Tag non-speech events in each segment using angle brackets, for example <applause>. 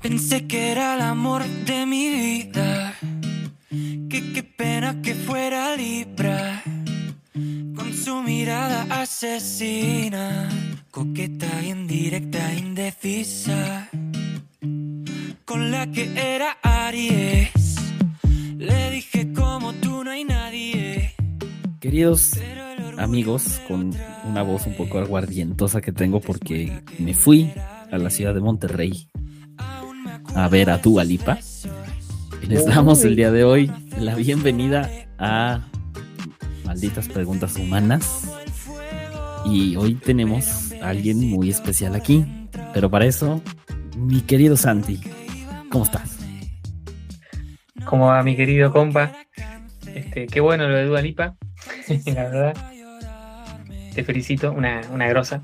Pensé que era el amor de mi vida. Que qué pena que fuera Libra. Con su mirada asesina. Coqueta, indirecta, indecisa. Con la que era Aries. Le dije como tú no hay nadie. Queridos amigos, con una voz un poco aguardientosa que tengo porque me fui a la ciudad de Monterrey a ver a tu Alipa. Les damos el día de hoy la bienvenida a Malditas Preguntas Humanas. Y hoy tenemos a alguien muy especial aquí. Pero para eso, mi querido Santi, ¿cómo estás? ¿Cómo va mi querido compa? Este, qué bueno lo de Dua Lipa, <laughs> la verdad. Te felicito, una, una grosa.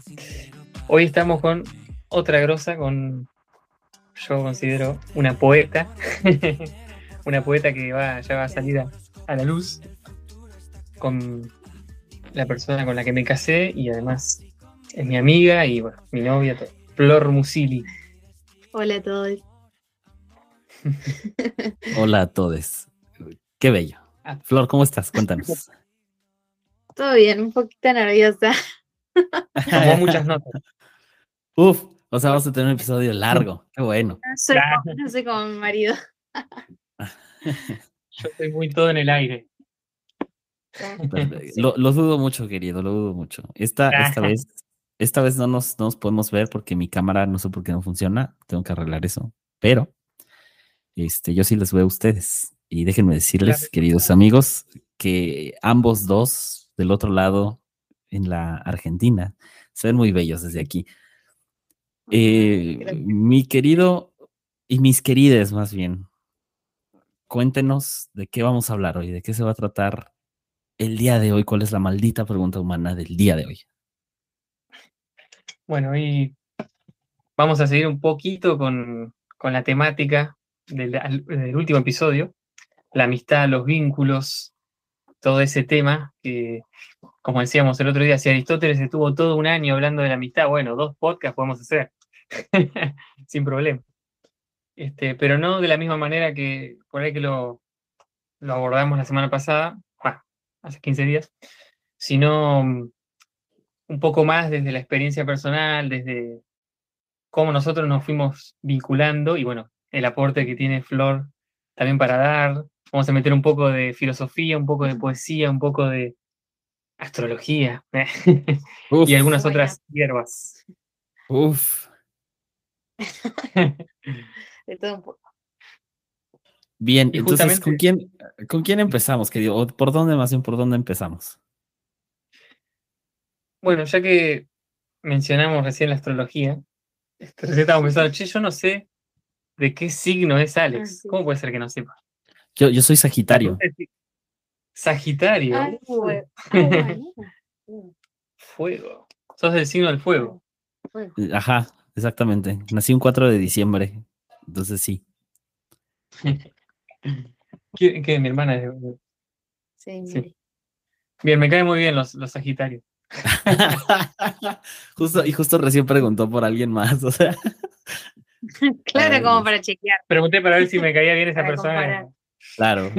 Hoy estamos con otra grosa, con yo considero una poeta, <laughs> una poeta que va, ya va a salir a, a, la luz con la persona con la que me casé y además es mi amiga y bueno, mi novia, Flor Musili. Hola a todos. <laughs> Hola a todos. Qué bello. Flor, ¿cómo estás? Cuéntanos. <laughs> Todo bien, un poquito nerviosa. Tomó muchas notas. Uf, o sea, vamos a tener un episodio largo. Qué bueno. <laughs> No soy, como, no soy como mi marido. <laughs> Yo estoy muy todo en el aire. Lo, lo, dudo mucho, querido, lo dudo mucho. Esta, esta <laughs> vez, esta vez no nos, no nos podemos ver porque mi cámara no sé por qué no funciona. Tengo que arreglar eso. Pero este, yo sí les veo a ustedes. Y déjenme decirles, claro. queridos amigos, que ambos dos del otro lado, en la Argentina, se ven muy bellos desde aquí. Eh, mi querido y mis queridas, más bien, cuéntenos de qué vamos a hablar hoy, de qué se va a tratar el día de hoy, cuál es la maldita pregunta humana del día de hoy. Bueno, y vamos a seguir un poquito con, con la temática del, del, último episodio, la amistad, los vínculos, todo ese tema que, como decíamos el otro día, si Aristóteles estuvo todo un año hablando de la amistad, bueno, dos podcasts podemos hacer, <laughs> sin problema. Este, pero no de la misma manera que por ahí que lo, lo abordamos la semana pasada, bueno, hace 15 días, sino un poco más desde la experiencia personal, desde cómo nosotros nos fuimos vinculando y bueno, el aporte que tiene Flor también para dar. Vamos a meter un poco de filosofía, un poco de poesía, un poco de astrología <laughs> Uf, y algunas otras hierbas. Uf. <laughs> de todo un poco. Bien, y entonces, ¿con quién, ¿con quién empezamos, querido? ¿Por dónde más bien, por dónde empezamos? Bueno, ya que mencionamos recién la astrología, este, estábamos pensando, che, yo no sé de qué signo es Alex. Ah, sí. ¿Cómo puede ser que no sepa? Yo, yo soy Sagitario. Sagitario. Ay, fuego. Ay, <laughs> fuego. Sos del signo del fuego. fuego. Ajá, exactamente. Nací un 4 de diciembre. Entonces sí. <laughs> ¿Qué, qué mi hermana es? Sí, sí. Bien, me caen muy bien los, los Sagitarios. <laughs> justo, y justo recién preguntó por alguien más, o sea. <laughs> Claro, Ay, como para chequear. Pregunté para ver si me caía bien esa para persona. Comparar. Claro.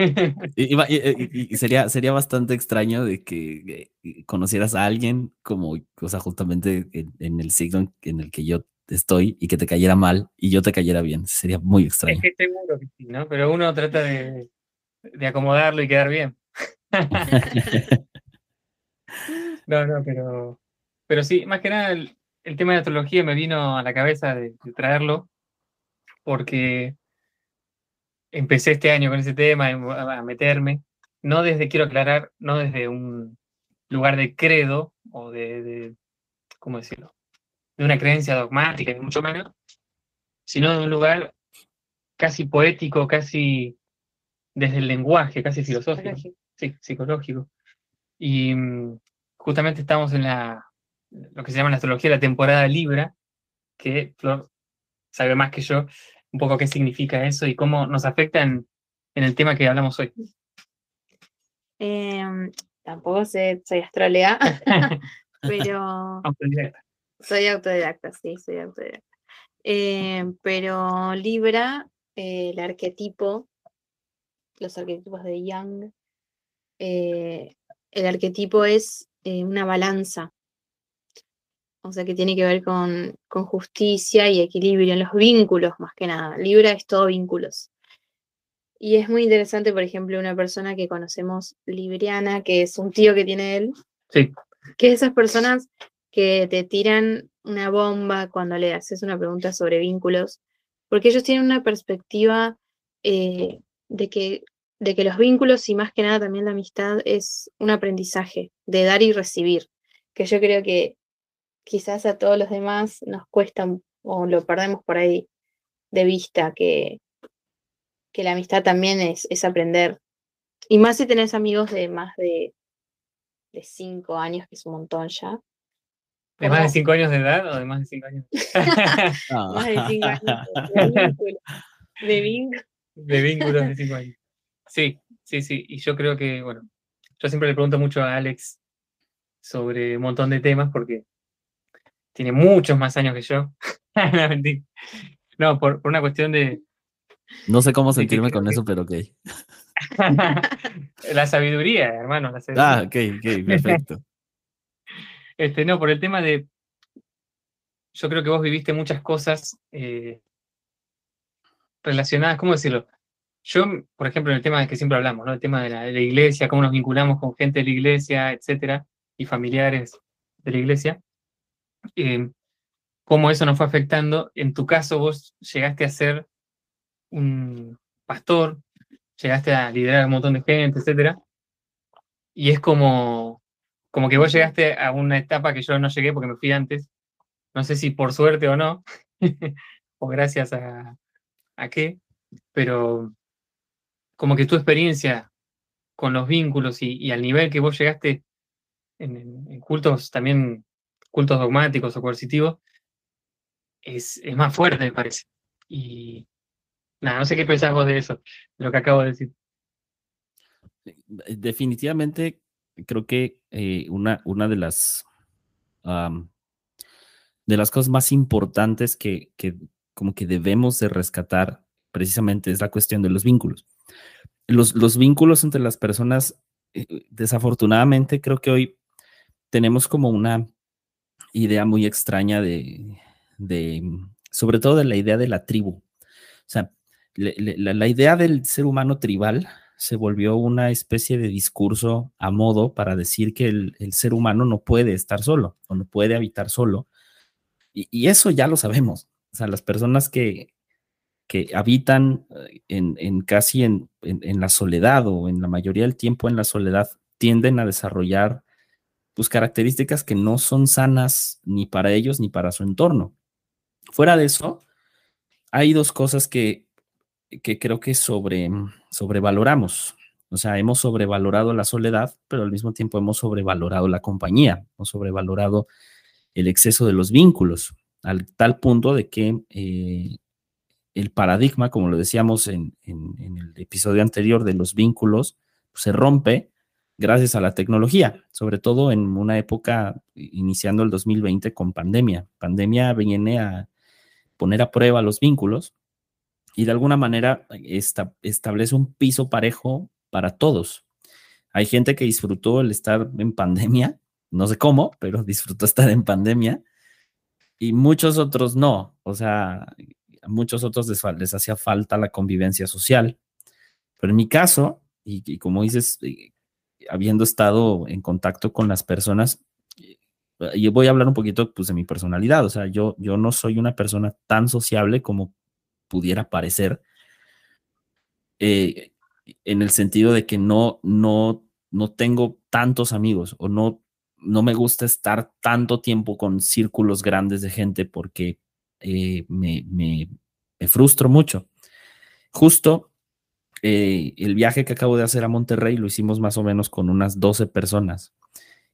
Y, y, y, sería, sería bastante extraño de que conocieras a alguien como, o sea, justamente en, en, el signo en el que yo estoy y que te cayera mal y yo te cayera bien. Sería muy extraño. Es que seguro que sí, ¿no? Pero uno trata de, de acomodarlo y quedar bien. <laughs> no, no, pero, pero sí, más que nada el, el tema de astrología me vino a la cabeza de, de traerlo porque empecé este año con ese tema a meterme, no desde, quiero aclarar, no desde un lugar de credo o de, de ¿cómo decirlo? De una creencia dogmática, ni mucho menos, sino de un lugar casi poético, casi desde el lenguaje, casi filosófico, psicológico. sí, psicológico. Y justamente estamos en la, lo que se llama en la astrología la temporada Libra, que Flor sabe más que yo, un poco qué significa eso y cómo nos afecta en, en el tema que hablamos hoy. Eh, tampoco sé, soy astróloga, <laughs> pero. Soy autodidacta, sí, soy autodidacta. Eh, pero Libra, eh, el arquetipo, los arquetipos de Young, eh, el arquetipo es una balanza. O sea, que tiene que ver con, con justicia y equilibrio en los vínculos, más que nada. Libra es todo vínculos. Y es muy interesante, por ejemplo, una persona que conocemos libriana, que es un tío que tiene él. Sí. Que esas personas que te tiran una bomba cuando le haces una pregunta sobre vínculos, porque ellos tienen una perspectiva eh, de, que, de que los vínculos y más que nada también la amistad es un aprendizaje de dar y recibir, que yo creo que quizás a todos los demás nos cuesta o lo perdemos por ahí de vista, que, que la amistad también es, es aprender. Y más si tenés amigos de más de, de cinco años, que es un montón ya. ¿De más de cinco años de edad o de más de cinco años? <laughs> más de cinco años. De vínculos. De vínculos de cinco años. Sí, sí, sí. Y yo creo que, bueno, yo siempre le pregunto mucho a Alex sobre un montón de temas porque tiene muchos más años que yo. <laughs> no, por, por una cuestión de, no sé cómo sentirme con eso, pero ok. <laughs> la sabiduría, hermano. La sabiduría. Ah, ok, ok, perfecto. Este, no, por el tema de. Yo creo que vos viviste muchas cosas eh, relacionadas, ¿cómo decirlo? Yo, por ejemplo, en el tema de que siempre hablamos, ¿no? El tema de la, iglesia, cómo nos vinculamos con gente de la iglesia, etcétera, y familiares de la iglesia. Eh, cómo eso nos fue afectando. En tu caso, vos llegaste a ser un pastor, llegaste a liderar un montón de gente, etcétera, y es como, como que vos llegaste a una etapa que yo no llegué porque me fui antes, no sé si por suerte o no, <laughs> o gracias a, a qué, pero como que tu experiencia con los vínculos y, al nivel que vos llegaste en, en, cultos también, cultos dogmáticos o coercitivos, es, es más fuerte, me parece. Y, no sé qué pensamos de eso, de lo que acabo de decir. Definitivamente, creo que eh, una, una de las de las cosas más importantes que, que, como que debemos de rescatar precisamente es la cuestión de los vínculos. Los, los vínculos entre las personas, eh, desafortunadamente, creo que hoy tenemos como una idea muy extraña de, de, sobre todo de la idea de la tribu. O sea, la, idea del ser humano tribal se volvió una especie de discurso a modo para decir que el, ser humano no puede estar solo o no puede habitar solo. Y, eso ya lo sabemos. O sea, las personas que, que habitan eh, en, casi en, la soledad o en la mayoría del tiempo en la soledad tienden a desarrollar pues, características que no son sanas ni para ellos ni para su entorno. Fuera de eso, hay dos cosas que que creo que sobre, sobrevaloramos. O sea, hemos sobrevalorado la soledad, pero al mismo tiempo hemos sobrevalorado la compañía, hemos sobrevalorado el exceso de los vínculos, al tal punto de que eh, el paradigma, como lo decíamos en, el episodio anterior de los vínculos, se rompe gracias a la tecnología, sobre todo en una época iniciando el 2020 con pandemia. Pandemia viene a poner a prueba los vínculos y de alguna manera establece un piso parejo para todos. Hay gente que disfrutó el estar en pandemia, no sé cómo, pero <laughs> disfrutó estar en pandemia, y muchos otros no. O sea, a muchos otros les, hacía falta la convivencia social. Pero en mi caso, y, como dices, eh, habiendo estado en contacto con las personas, eh, y voy a hablar un poquito pues, de mi personalidad. O sea, yo, yo no soy una persona tan sociable como pudiera parecer, eh, en el sentido de que no, no, no tengo tantos amigos o no, no me gusta estar tanto tiempo con círculos grandes de gente porque eh, me, me, frustro mucho. Justo eh, el viaje que acabo de hacer a Monterrey lo hicimos más o menos con unas 12 personas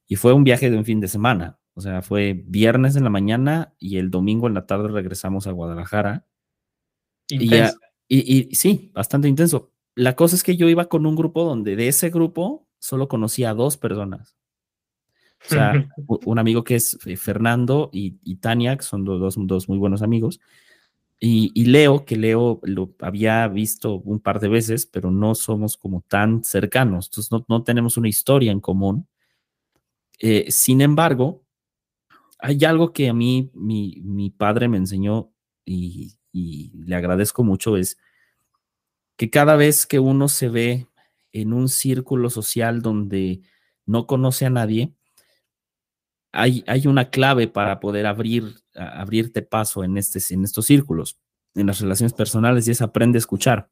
y fue un viaje de un fin de semana. O sea, fue viernes en la mañana y el domingo en la tarde regresamos a Guadalajara y, sí, bastante intenso. La cosa es que yo iba con un grupo donde de ese grupo solo conocía a dos personas. O sea, un amigo que es eh, Fernando y, Tania, que son dos, dos muy buenos amigos. Y, Leo, que Leo lo había visto un par de veces, pero no somos como tan cercanos, entonces no, no tenemos una historia en común. Eh, sin embargo, hay algo que a mí mi, mi padre me enseñó y, y, le agradezco mucho, es que cada vez que uno se ve en un círculo social donde no conoce a nadie, hay, hay una clave para poder abrir abrirte paso en, este, en estos círculos, en las relaciones personales, y es aprende a escuchar.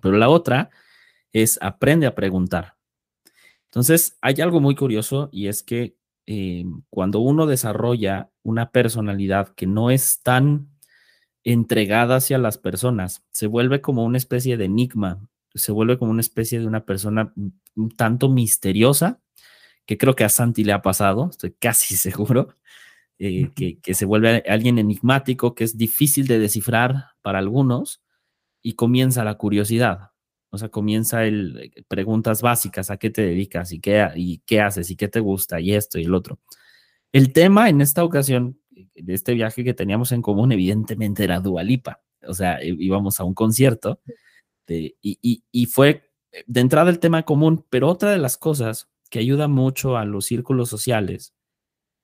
Pero la otra es aprende a preguntar. Entonces, hay algo muy curioso y es que eh, cuando uno desarrolla una personalidad que no es tan entregada hacia las personas, se vuelve como una especie de enigma, se vuelve como una especie de una persona un tanto misteriosa, que creo que a Santi le ha pasado, estoy casi <laughs> seguro, eh, que, se vuelve alguien enigmático, que es difícil de descifrar para algunos, y comienza la curiosidad. O sea, comienza el eh, preguntas básicas, ¿a qué te dedicas? ¿Y qué, ¿Y qué haces? ¿Y qué te gusta? Y esto y el otro. El tema en esta ocasión, de este viaje que teníamos en común, evidentemente era Dualipa. O sea, íbamos a un concierto y, y fue de entrada el tema común, pero otra de las cosas que ayuda mucho a los círculos sociales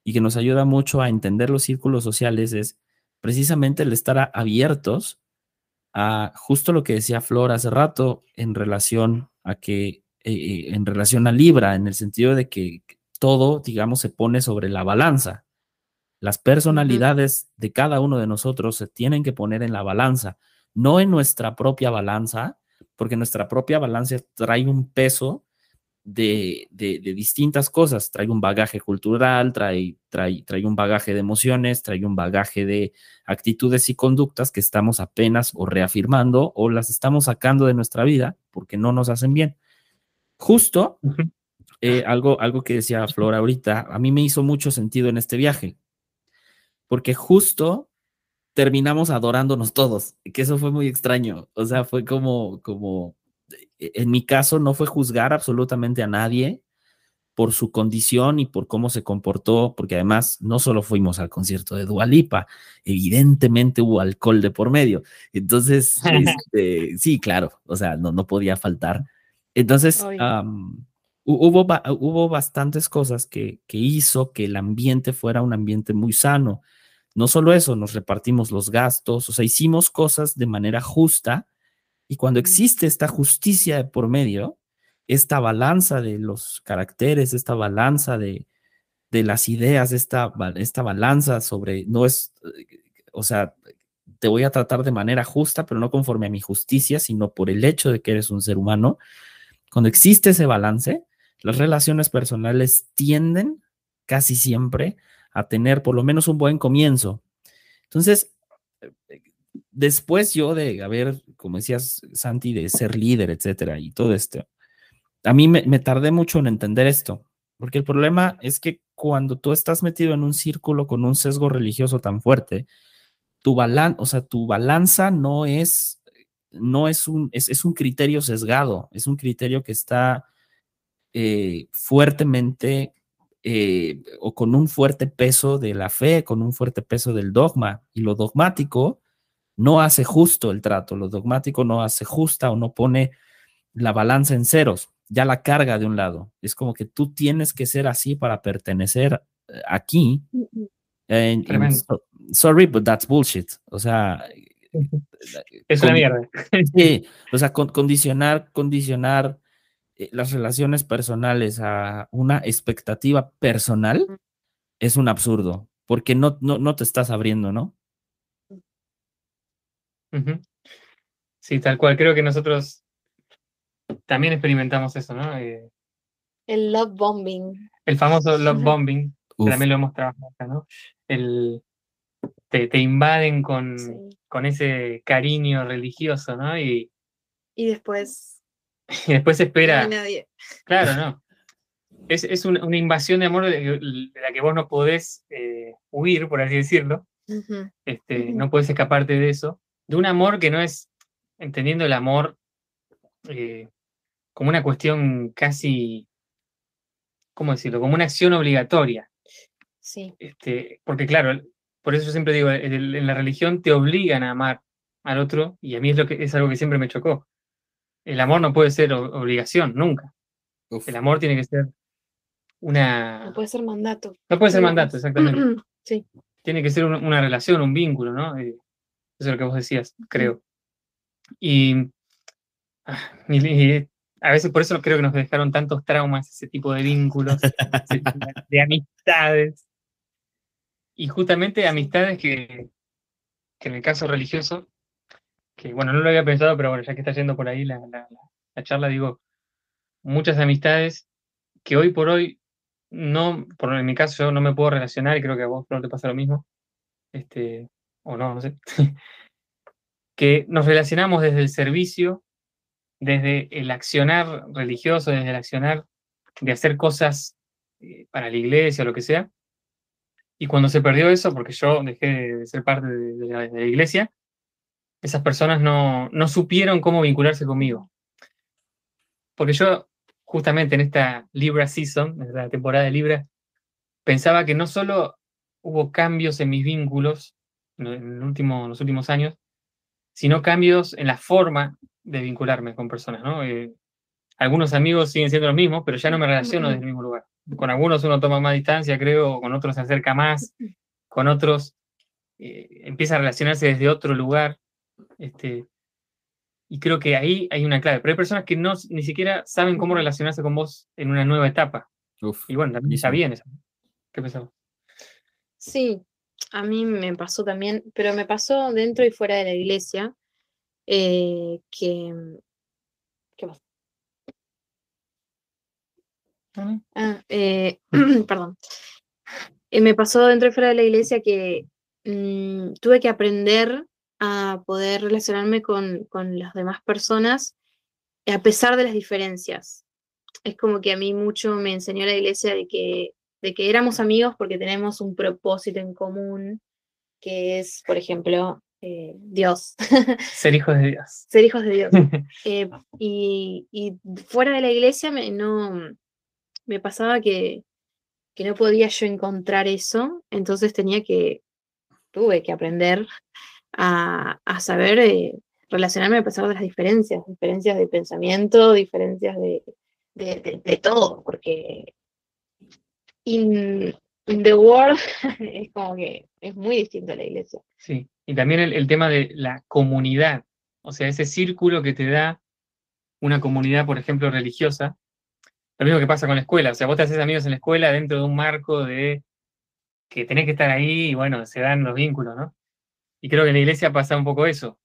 y que nos ayuda mucho a entender los círculos sociales es precisamente el estar abiertos a justo lo que decía Flor hace rato en relación a que, eh, eh, en relación a Libra, en el sentido de que todo, digamos, se pone sobre la balanza. Las personalidades de cada uno de nosotros se tienen que poner en la balanza, no en nuestra propia balanza, porque nuestra propia balanza trae un peso de, distintas cosas. Trae un bagaje cultural, trae, trae, trae un bagaje de emociones, trae un bagaje de actitudes y conductas que estamos apenas o reafirmando o las estamos sacando de nuestra vida porque no nos hacen bien. Justo eh, algo, algo que decía Flor ahorita, a mí me hizo mucho sentido en este viaje, porque justo terminamos adorándonos todos, que eso fue muy extraño, o sea, fue como, como, e, en mi caso no fue juzgar absolutamente a nadie por su condición y por cómo se comportó, porque además no solo fuimos al concierto de Dualipa, evidentemente hubo alcohol de por medio. Entonces, <laughs> este, sí, claro, o sea, no, no podía faltar. Entonces, hubo, hubo bastantes cosas que, que hizo que el ambiente fuera un ambiente muy sano. No solo eso, nos repartimos los gastos, o sea, hicimos cosas de manera justa y cuando existe esta justicia de por medio, esta balanza de los caracteres, esta balanza de, las ideas, esta, esta balanza sobre, no es, o sea, te voy a tratar de manera justa, pero no conforme a mi justicia, sino por el hecho de que eres un ser humano. Cuando existe ese balance, las relaciones personales tienden casi siempre a tener por lo menos un buen comienzo. Entonces, después yo de haber, como decías, Santi, de ser líder, etcétera, y todo esto, a mí me, tardé mucho en entender esto, porque el problema es que cuando tú estás metido en un círculo con un sesgo religioso tan fuerte, tu balanza, o sea, tu balanza no es, no es un, es, un criterio sesgado, es un criterio que está eh, fuertemente eh, o con un fuerte peso de la fe, con un fuerte peso del dogma, y lo dogmático no hace justo el trato, lo dogmático no hace justa o no pone la balanza en ceros, ya la carga de un lado. Es como que tú tienes que ser así para pertenecer eh, aquí. sorry, but that's bullshit. O sea, es una mierda. <laughs> Sí, o sea, condicionar, condicionar eh, las relaciones personales a una expectativa personal es un absurdo, porque no, no, no te estás abriendo, ¿no? Sí, tal cual. Creo que nosotros también experimentamos eso, ¿no? Eh, el love bombing. El famoso love <laughs> bombing, también lo hemos trabajado acá, ¿no? El, te, invaden con, con ese cariño religioso, ¿no? Y, y después. <laughs> Y después se espera. nadie. Claro, ¿no? Es, una, invasión de amor de, la que vos no podés eh, huir, por así decirlo. este, No podés escaparte de eso de un amor que no es, entendiendo el amor eh, como una cuestión casi, ¿cómo decirlo? Como una acción obligatoria. Sí. Este, porque claro, por eso yo siempre digo, en la religión te obligan a amar al otro y a mí es, lo que, es algo que siempre me chocó. El amor no puede ser obligación, nunca. El amor tiene que ser una... No puede ser mandato. No puede ser mandato, exactamente. <clears throat> sí. Tiene que ser una, relación, un vínculo, ¿no? Eh, eso es lo que vos decías, creo. Y, ah, a veces por eso creo que nos dejaron tantos traumas, ese tipo de vínculos, <laughs> de amistades. Y justamente amistades que, que en el caso religioso bueno, no lo había pensado, pero bueno, ya que está yendo por ahí la, charla, digo, muchas amistades que hoy por hoy no, por en mi caso yo no me puedo relacionar y creo que a vos no te pasa lo mismo, este, o no, no sé, <laughs> que nos relacionamos desde el servicio, desde el accionar religioso, desde el accionar de hacer cosas eh, para la iglesia o lo que sea. Y cuando se perdió eso, porque yo dejé de ser parte de la iglesia, esas personas no, no supieron cómo vincularse conmigo. Porque yo, justamente en esta Libra Season, en la temporada de Libra, pensaba que no solo hubo cambios en mis vínculos en, los últimos años, sino cambios en la forma de vincularme con personas. ¿no? Eh, algunos amigos siguen siendo los mismos, pero ya no me relaciono desde el mismo lugar. Con algunos uno toma más distancia, creo, con otros se acerca más, con otros eh, empieza a relacionarse desde otro lugar. Este, y creo que ahí hay una clave. Pero hay personas que no, ni siquiera saben cómo relacionarse con vos en una nueva etapa. y bueno, también está bien eso. ¿Qué pensamos? Sí, a mí me pasó también, pero me pasó dentro y fuera de la iglesia, eh, que... ¿Qué más? Ah, eh, <clears throat> <clears throat> perdón. Eh, me pasó dentro y fuera de la iglesia que mm, tuve que aprender a poder relacionarme con, con las demás personas a pesar de las diferencias. Es como que a mí mucho me enseñó la iglesia de que, de que éramos amigos porque tenemos un propósito en común, que es, por ejemplo, eh, Dios. <laughs> Ser hijos de Dios. Ser hijos de Dios. <laughs> Eh, y, y, fuera de la iglesia me, no, me pasaba que, que no podía yo encontrar eso, entonces tenía que, tuve que aprender a, saber eh, relacionarme a pesar de las diferencias, diferencias de pensamiento, diferencias de, de, todo, porque in, the world <laughs> es como que es muy distinto a la iglesia. Sí, y también el, tema de la comunidad, o sea, ese círculo que te da una comunidad, por ejemplo, religiosa, lo mismo que pasa con la escuela, o sea, vos te haces amigos en la escuela dentro de un marco de que tenés que estar ahí y bueno, se dan los vínculos, ¿no? Y creo que en la iglesia pasa un poco eso,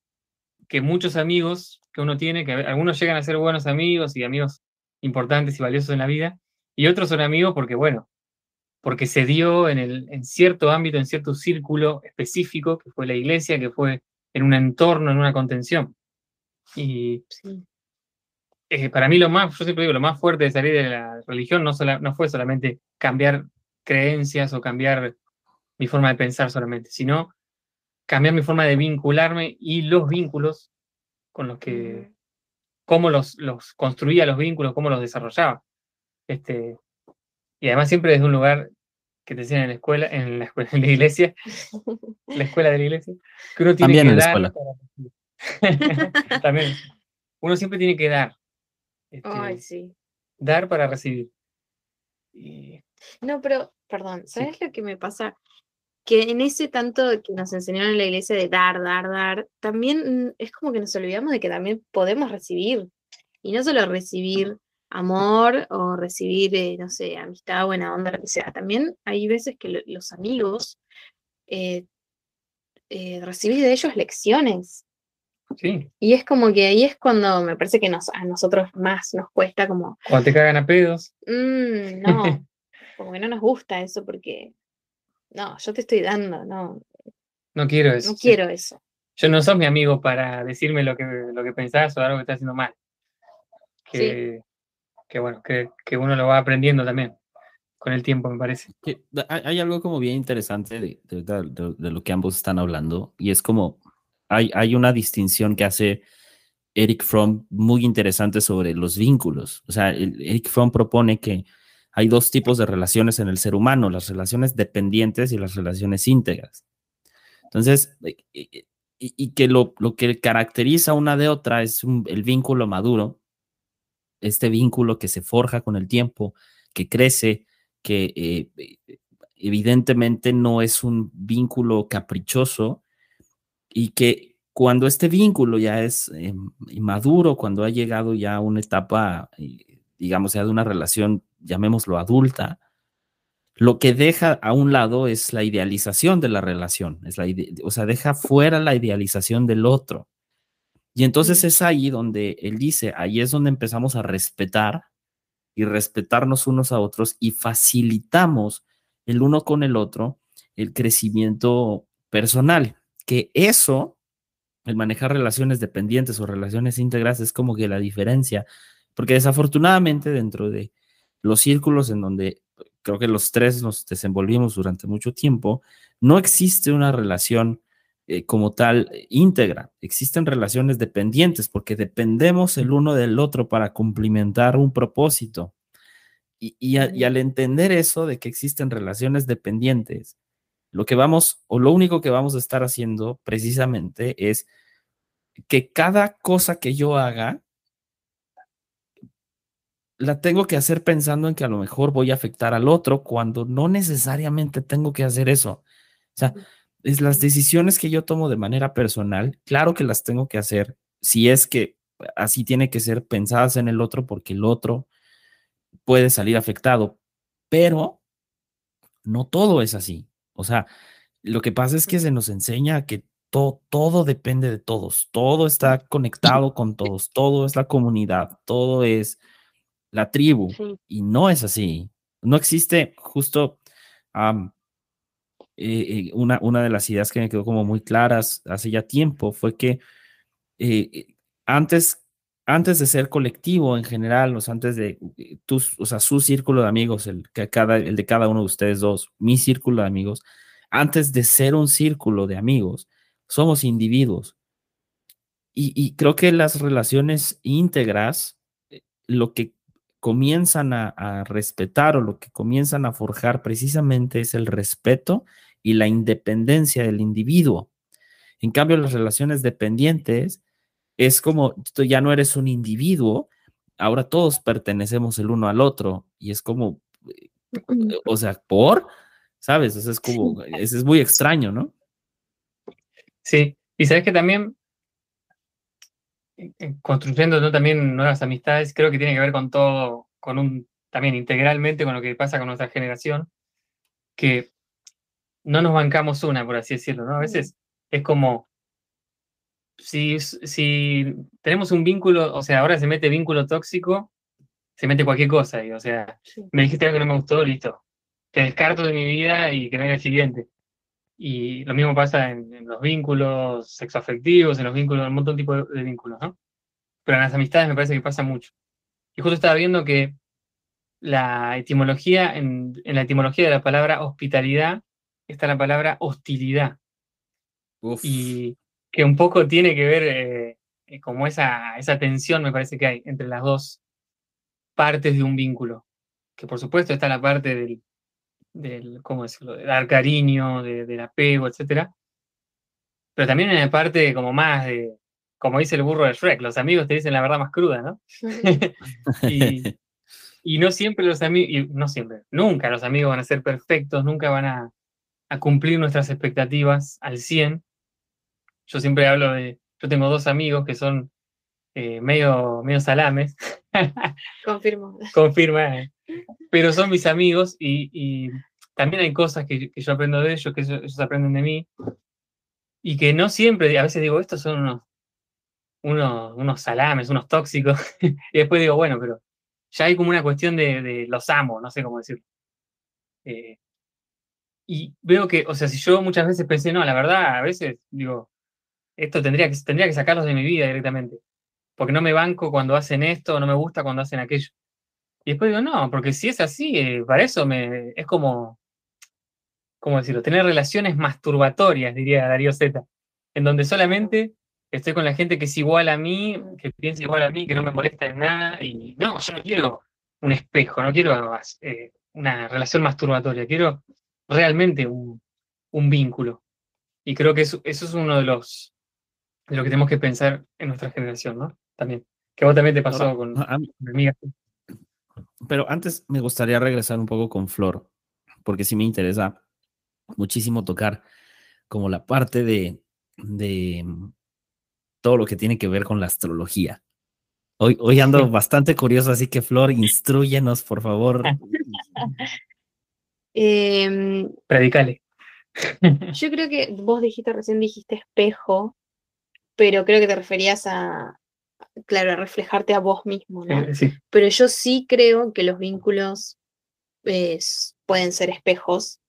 que muchos amigos que uno tiene, que algunos llegan a ser buenos amigos y amigos importantes y valiosos en la vida, y otros son amigos porque, bueno, porque se dio en, el, en cierto ámbito, en cierto círculo específico, que fue la iglesia, que fue en un entorno, en una contención. Y eh, para mí lo más, yo siempre digo, lo más fuerte de salir de la religión no, no fue solamente cambiar creencias o cambiar mi forma de pensar solamente, sino cambiar mi forma de vincularme y los vínculos con los que, cómo los, los construía los vínculos, cómo los desarrollaba. Este, y además siempre desde un lugar que te decían en la escuela, en la, escuela, en la iglesia, <laughs> la escuela de la iglesia, que uno tiene que dar. <laughs> También. Uno siempre tiene que dar. Este, Ay, sí. Dar para recibir. No, pero, perdón, ¿sabes lo que me pasa? Que en ese tanto que nos enseñaron en la iglesia de dar, dar, dar, también mm, es como que nos olvidamos de que también podemos recibir. Y no solo recibir amor o recibir, eh, no sé, amistad, buena onda, lo que sea. También hay veces que los amigos eh, eh, recibís de ellos lecciones. Sí. Y es como que ahí es cuando me parece que nos, a nosotros más nos cuesta como... Cuando te cagan a pedos. Mm, no, <laughs> como que no nos gusta eso porque no, yo te estoy dando, no. No quiero eso. No quiero eso. Yo no sos mi amigo para decirme lo que, lo que pensás o algo que estás haciendo mal. Que, que bueno, que, que, uno lo va aprendiendo también con el tiempo, me parece. hay algo como bien interesante de, de, lo que ambos están hablando y es como hay, hay una distinción que hace Eric Fromm muy interesante sobre los vínculos. O sea, Eric Fromm propone que hay dos tipos de relaciones en el ser humano, las relaciones dependientes y las relaciones íntegras. Entonces, y, que lo, lo, que caracteriza una de otra es el vínculo maduro, este vínculo que se forja con el tiempo, que crece, que eh, evidentemente no es un vínculo caprichoso y que cuando este vínculo ya es eh, maduro, cuando ha llegado ya a una etapa, eh, digamos, ya de una relación, llamémoslo adulta, lo que deja a un lado es la idealización de la relación, es la o sea, deja fuera la idealización del otro. Y entonces es ahí donde él dice, ahí es donde empezamos a respetar y respetarnos unos a otros y facilitamos el uno con el otro el crecimiento personal, que eso, el manejar relaciones dependientes o relaciones íntegras es como que la diferencia, porque desafortunadamente dentro de los círculos en donde creo que los tres nos desenvolvimos durante mucho tiempo, no existe una relación eh, como tal íntegra. Existen relaciones dependientes porque dependemos el uno del otro para cumplimentar un propósito. Y, y, al entender eso de que existen relaciones dependientes, lo que vamos o lo único que vamos a estar haciendo precisamente es que cada cosa que yo haga la tengo que hacer pensando en que a lo mejor voy a afectar al otro cuando no necesariamente tengo que hacer eso. O sea, es las decisiones que yo tomo de manera personal, claro que las tengo que hacer si es que así tiene que ser pensadas en el otro porque el otro puede salir afectado, pero no todo es así. O sea, lo que pasa es que se nos enseña que todo, todo depende de todos, todo está conectado con <laughs> todos, todo es la comunidad, todo es la tribu. Y no es así. No existe justo eh, eh, una, una de las ideas que me quedó como muy claras hace ya tiempo fue que eh, antes, antes de ser colectivo en general, o antes de tus, o sea, su círculo de amigos, el, que cada, el de cada uno de ustedes dos, mi círculo de amigos, antes de ser un círculo de amigos, somos individuos. Y, y creo que las relaciones íntegras, lo que comienzan a, respetar o lo que comienzan a forjar precisamente es el respeto y la independencia del individuo. En cambio, las relaciones dependientes es como tú ya no eres un individuo, ahora todos pertenecemos el uno al otro y es como, o sea, por, ¿sabes? es como, es muy extraño, ¿no? Sí, y sabes que también construyendo también nuevas amistades, creo que tiene que ver con todo, con un, también integralmente con lo que pasa con nuestra generación, que no nos bancamos una, por así decirlo, ¿no? A veces es como, si, si tenemos un vínculo, o sea, ahora se mete vínculo tóxico, se mete cualquier cosa, y, o sea, me dijiste algo que no me gustó, listo, te descarto de mi vida y que venga el siguiente. Y lo mismo pasa en, los vínculos sexoafectivos, en los vínculos, un montón de tipos de, vínculos, ¿no? Pero en las amistades me parece que pasa mucho. Y justo estaba viendo que la etimología, en, la etimología de la palabra hospitalidad, está la palabra hostilidad. Y que un poco tiene que ver eh, eh, como esa, esa tensión, me parece que hay entre las dos partes de un vínculo. Que por supuesto está la parte del, del, ¿cómo decirlo?, de dar cariño, de, del apego, etc. Pero también en la parte como más de, como dice el burro de Shrek, los amigos te dicen la verdad más cruda, ¿no? <laughs> <laughs> y, y, no siempre los amigos, no siempre, nunca los amigos van a ser perfectos, nunca van a, a cumplir nuestras expectativas al 100. Yo siempre hablo de, yo tengo dos amigos que son eh, medio, medio salames. Confirmo. <laughs> Confirma. Pero son mis amigos y, también hay cosas que, yo aprendo de ellos, que ellos, aprenden de mí, y que no siempre, a veces digo, estos son unos, unos, unos salames, unos tóxicos, <laughs> y después digo, bueno, pero ya hay como una cuestión de, los amo, no sé cómo decirlo. Eh, y veo que, o sea, si yo muchas veces pensé, no, la verdad, a veces digo, esto tendría que, tendría que sacarlos de mi vida directamente, porque no me banco cuando hacen esto, no me gusta cuando hacen aquello. Y después digo, no, porque si es así, eh, para eso me, es como, ¿cómo decirlo? Tener relaciones masturbatorias, diría Darío Z, en donde solamente estoy con la gente que es igual a mí, que piensa igual a mí, que no me molesta en nada, y no, yo no quiero un espejo, no quiero eh, una relación masturbatoria, quiero realmente un, un vínculo. Y creo que eso, eso es uno de los de lo que tenemos que pensar en nuestra generación, ¿no? También. Que vos también te pasó con, a mí- con amigas. Pero antes me gustaría regresar un poco con Flor, porque sí me interesa muchísimo tocar como la parte de, de mm, todo lo que tiene que ver con la astrología. Hoy, hoy ando bastante curioso, así que Flor, instruyenos, por favor. <laughs> Predicale. <laughs> yo creo que vos dijiste, recién dijiste espejo, pero creo que te referías a, claro, a reflejarte a vos mismo, ¿no? Eh, sí. Pero yo sí creo que los vínculos eh, pueden ser espejos,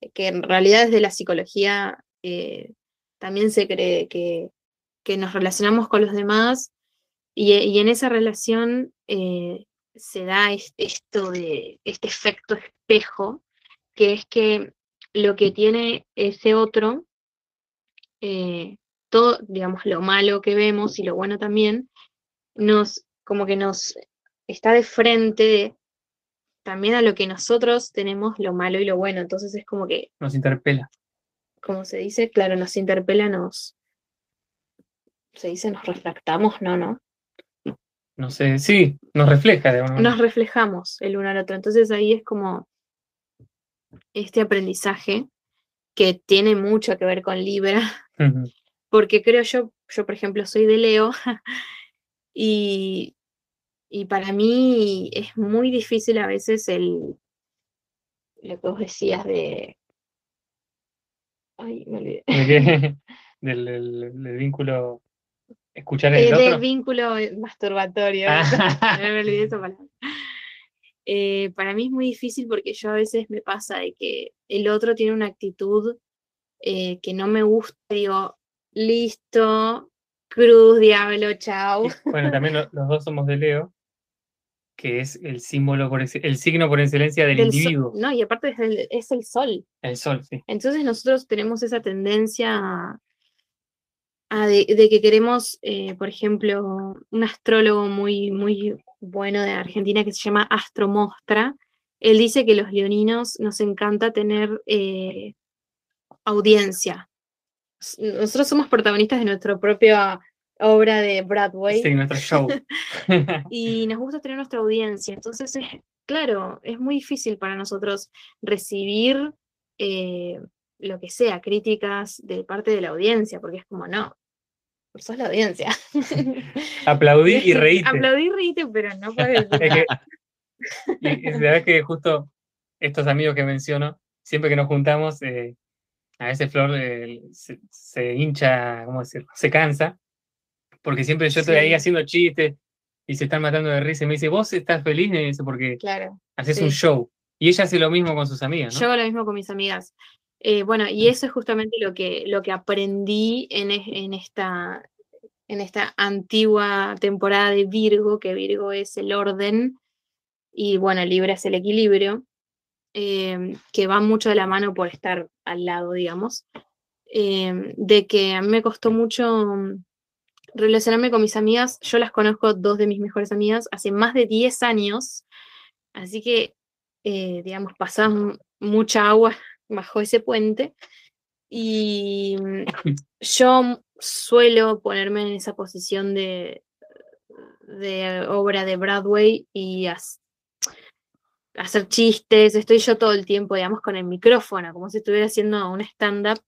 eh, que en realidad desde la psicología eh, también se cree que, que nos relacionamos con los demás y, y en esa relación eh, se da es- esto de este efecto espejo, que es que lo que tiene ese otro, eh, todo, digamos, lo malo que vemos y lo bueno también, nos, como que nos está de frente también a lo que nosotros tenemos, lo malo y lo bueno. Entonces es como que, Nos interpela. como se dice, claro, nos interpela, nos, se dice, nos refractamos, no, no, No sé, sí, nos refleja de alguna manera. nos reflejamos el uno al otro. Entonces ahí es como este aprendizaje que tiene mucho que ver con Libra. Porque creo yo, yo por ejemplo soy de Leo <laughs> y, y para mí es muy difícil a veces el, lo que vos decías de... Ay, me olvidé. <laughs> <laughs> Del, del- del vínculo escuchar Eh, el del otro. vínculo masturbatorio. Ah, me olvidé esa palabra. Eh, para mí es muy difícil porque yo a veces me pasa de que el otro tiene una actitud eh, que no me gusta, digo, listo, cruz, diablo, chau. bueno, también lo- los dos somos de Leo, que es el símbolo, por el signo por excelencia del, Del sol- individuo. no, y aparte es el, es el sol. El sol, sí. Entonces nosotros tenemos esa tendencia a, a de, de que queremos, eh, por ejemplo, un astrólogo muy, muy bueno de Argentina que se llama Astro Mostra. Él dice que los leoninos nos encanta tener eh, audiencia. Nosotros somos protagonistas de nuestra propia obra de Broadway Sí, nuestro show. <laughs> y nos gusta tener nuestra audiencia. Entonces, es, claro, es muy difícil para nosotros recibir eh, lo que sea, críticas de parte de la audiencia, porque es como, no, sos la audiencia. <laughs> Aplaudí y <laughs> reíte. Aplaudí y reíte, pero no puedes Es que, y, y la verdad que justo estos amigos que menciono, siempre que nos juntamos, eh, a veces Flor eh, se, se hincha, ¿cómo decirlo? Se cansa, porque siempre yo estoy ahí Sí. haciendo chistes y se están matando de risa y me dice, ¿vos estás feliz? Me dice, porque Claro. haces sí. un show. Y ella hace lo mismo con sus amigas, ¿no? Yo hago lo mismo con mis amigas. Eh, bueno, y eso es justamente lo que, lo que aprendí en, es- en esta, en esta antigua temporada de Virgo, que Virgo es el orden y bueno, Libra es el equilibrio, eh, que va mucho de la mano por estar al lado, digamos, eh, de que a mí me costó mucho mm, relacionarme con mis amigas. Yo las conozco, dos de mis mejores amigas, hace más de 10 años, así que, eh, digamos, pasamos mucha agua <laughs> bajo ese puente. Y mm, yo suelo ponerme en esa posición de, de obra de Broadway y as- hacer chistes. Estoy yo todo el tiempo, digamos, con el micrófono, como si estuviera haciendo un stand-up.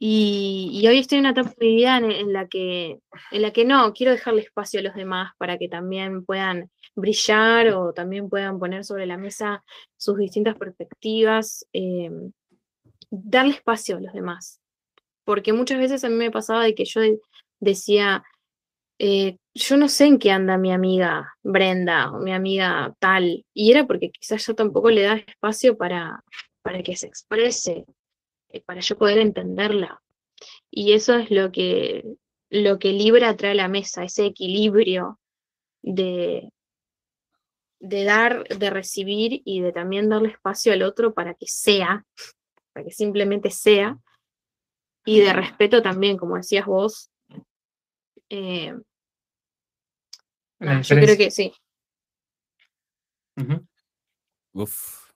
Y, y hoy estoy en una etapa de mi vida en, en la que, en la que no, quiero dejarle espacio a los demás para que también puedan brillar o también puedan poner sobre la mesa sus distintas perspectivas, eh, darle espacio a los demás. Porque muchas veces a mí me pasaba de que yo de- decía, eh, yo no sé en qué anda mi amiga Brenda o mi amiga tal, y era porque quizás yo tampoco le da espacio para, para que se exprese, eh, para yo poder entenderla. Y eso es lo que, lo que Libra trae a la mesa, ese equilibrio de, de dar, de recibir y de también darle espacio al otro para que sea, para que simplemente sea, y de respeto también, como decías vos. eh, Nada, yo creo que sí. Ujú. Uf,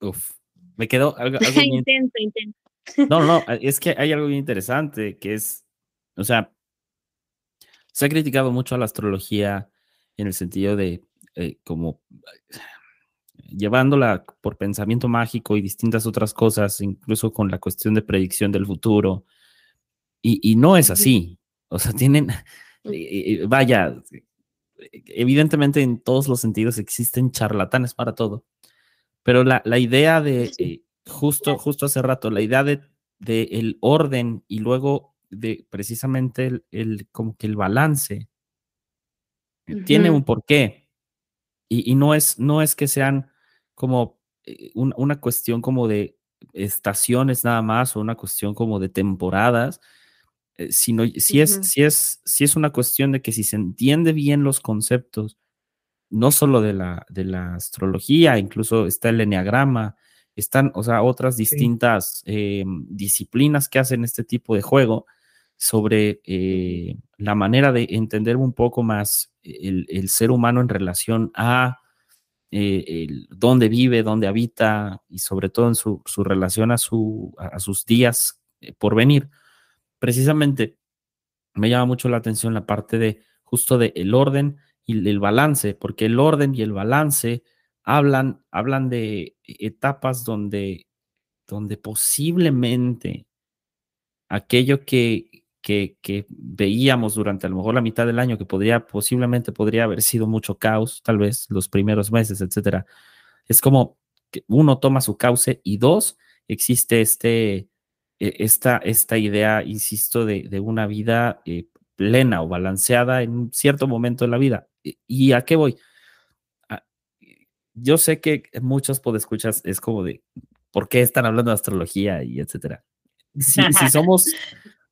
uf. Me quedó algo, algo <laughs> bien intenso, intenso. No, no, es que hay algo bien interesante que es, o sea, se ha criticado mucho a la astrología en el sentido de eh, como llevándola por pensamiento mágico y distintas otras cosas, incluso con la cuestión de predicción del futuro. Y, no es así. O sea, tienen, vaya, evidentemente en todos los sentidos existen charlatanes para todo, pero la, idea de, eh, justo, justo hace rato, la idea de, el orden y luego de precisamente el, como que el balance tiene un porqué. Y, y, no, es, no es que sean como eh, una cuestión como de estaciones nada más o una cuestión como de temporadas, eh, sino si es, si, es, si es una cuestión de que si se entiende bien los conceptos, no solo de la, de la astrología, incluso está el enneagrama, están, o sea, otras distintas eh, disciplinas que hacen este tipo de juego sobre la manera de entender un poco más el, el, ser humano en relación a eh, dónde vive, dónde habita y sobre todo en su, relación a, su, a, sus días eh, por venir. Precisamente me llama mucho la atención la parte de justo de el orden y el balance, porque el orden y el balance hablan, hablan de etapas donde, donde posiblemente aquello que, que, veíamos durante a lo mejor la mitad del año, que podría, posiblemente podría haber sido mucho caos, tal vez los primeros meses, etcétera. Es como que uno toma su cauce y dos, existe este, e, esta, esta idea, insisto, de, de una vida eh, plena o balanceada en un cierto momento de la vida. ¿Y a qué voy? Ah, yo sé que muchos podescuchas es como de, ¿por qué están hablando de astrología y etcétera? Si, si <laughs> somos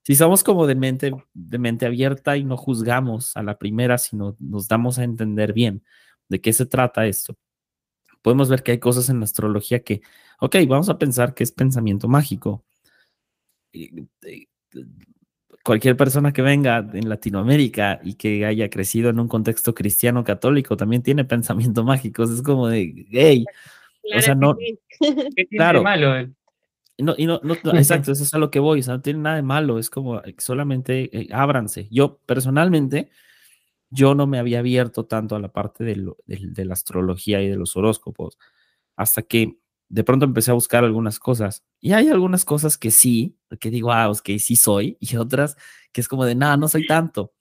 si somos como de mente, de mente abierta y no juzgamos a la primera, sino nos damos a entender bien de qué se trata esto, podemos ver que hay cosas en la astrología que, ok, vamos a pensar que es pensamiento mágico. Cualquier persona que venga en Latinoamérica y que haya crecido en un contexto cristiano católico también tiene <laughs> pensamiento mágicos. Es como de, hey, o sea, no. <laughs> claro, malo no, y no, no, exacto, eso es a lo que voy, o sea, no tiene nada de malo, es como eh, solamente eh, ábranse. Yo personalmente, yo no me había abierto tanto a la parte de, de, la astrología y de los horóscopos, hasta que de pronto empecé a buscar algunas cosas. Y hay algunas cosas que sí, que digo, ah, que sí soy, y otras que es como de, nada, no soy tanto.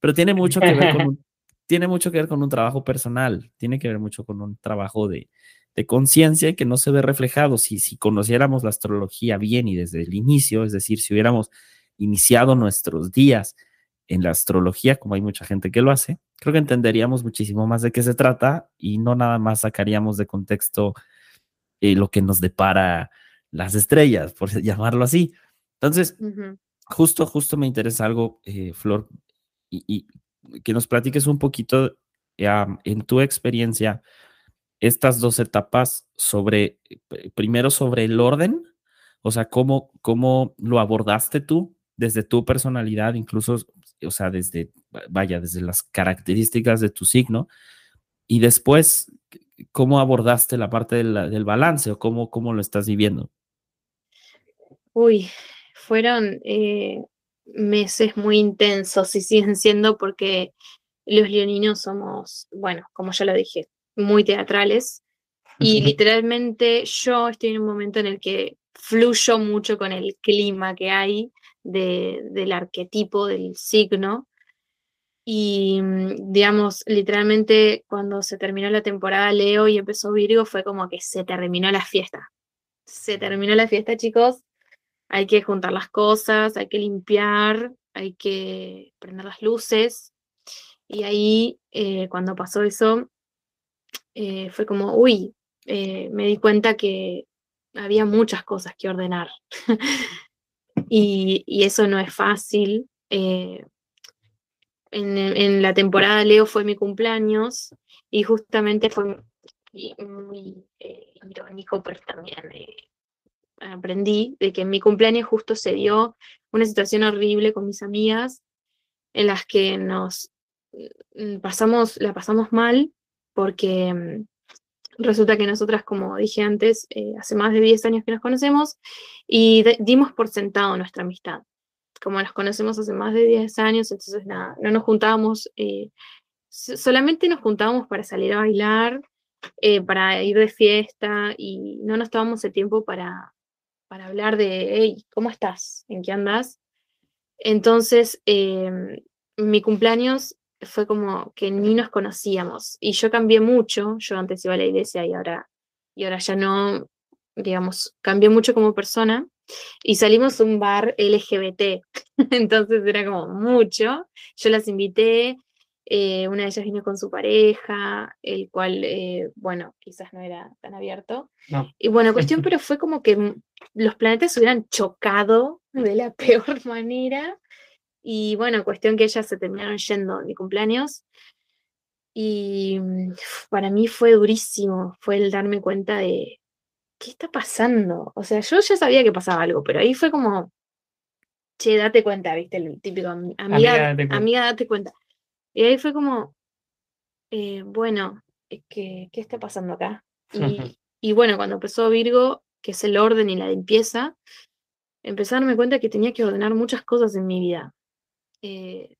Pero tiene mucho que ver con <laughs> un, tiene mucho que ver con un trabajo personal, tiene que ver mucho con un trabajo de, de conciencia que no se ve reflejado. Si, si conociéramos la astrología bien y desde el inicio, es decir, si hubiéramos iniciado nuestros días en la astrología, como hay mucha gente que lo hace, creo que entenderíamos muchísimo más de qué se trata y no nada más sacaríamos de contexto eh, lo que nos depara las estrellas, por llamarlo así. Entonces, justo, justo me interesa algo, eh, Flor, y, que nos platiques un poquito en tu experiencia estas dos etapas sobre, eh, primero sobre el orden, o sea, cómo, cómo lo abordaste tú desde tu personalidad, incluso, o sea, desde, vaya, desde las características de tu signo, y después, cómo abordaste la parte del, balance o cómo, cómo lo estás viviendo. Uy, fueron eh, meses muy intensos y siguen siendo porque los leoninos somos, bueno, como ya lo dije, muy teatrales. Y literalmente yo estoy en un momento en el que fluyo mucho con el clima que hay del arquetipo, del signo. Y mm, digamos, literalmente cuando se terminó la temporada Leo y empezó Virgo, fue como que se terminó la fiesta. Se terminó la fiesta, chicos. Hay que juntar las cosas, hay que limpiar, hay que prender las luces. Y ahí, eh, cuando pasó eso, eh, fue como, uy, eh, me di cuenta que había muchas cosas que ordenar. <laughs> y, eso no es fácil. Eh, en, la temporada Leo fue mi cumpleaños y justamente fue muy irónico, pero también aprendí de que en mi cumpleaños justo se dio una situación horrible con mis amigas en las que nos mm, pasamos, la pasamos mal porque mm, resulta que nosotras, como dije antes, eh, hace más de 10 años que nos conocemos y dimos por sentado nuestra amistad. Como nos conocemos hace más de 10 años, entonces nada, no nos juntábamos, eh, solamente nos juntábamos para salir a bailar, eh, para ir de fiesta y no nos tomábamos el tiempo para, para hablar de, hey, ¿cómo estás? ¿En qué andas? Entonces, em, mi cumpleaños fue como que ni nos conocíamos y yo cambié mucho, yo antes iba a la iglesia y ahora, y ahora ya no, digamos, cambié mucho como persona y salimos a un bar LGBT, <laughs> entonces era como mucho, yo las invité, eh, una de ellas vino con su pareja, el cual, eh, bueno, quizás no era tan abierto. Y bueno, cuestión, <laughs> pero fue como que los planetas se hubieran chocado de la <laughs> peor manera y bueno, cuestión que ellas se terminaron yendo en mi cumpleaños. Y mm, para mí fue durísimo, fue el darme cuenta de, ¿qué está pasando? O sea, yo ya sabía que pasaba algo, pero ahí fue como, che, date cuenta, viste, el típico, amiga, amiga, date, cuenta. Y ahí fue como, eh, bueno, ¿qué, ¿qué está pasando acá? <laughs> Y, y bueno, cuando empezó Virgo, que es el orden y la limpieza, empecé a darme cuenta que tenía que ordenar muchas cosas en mi vida. Eh,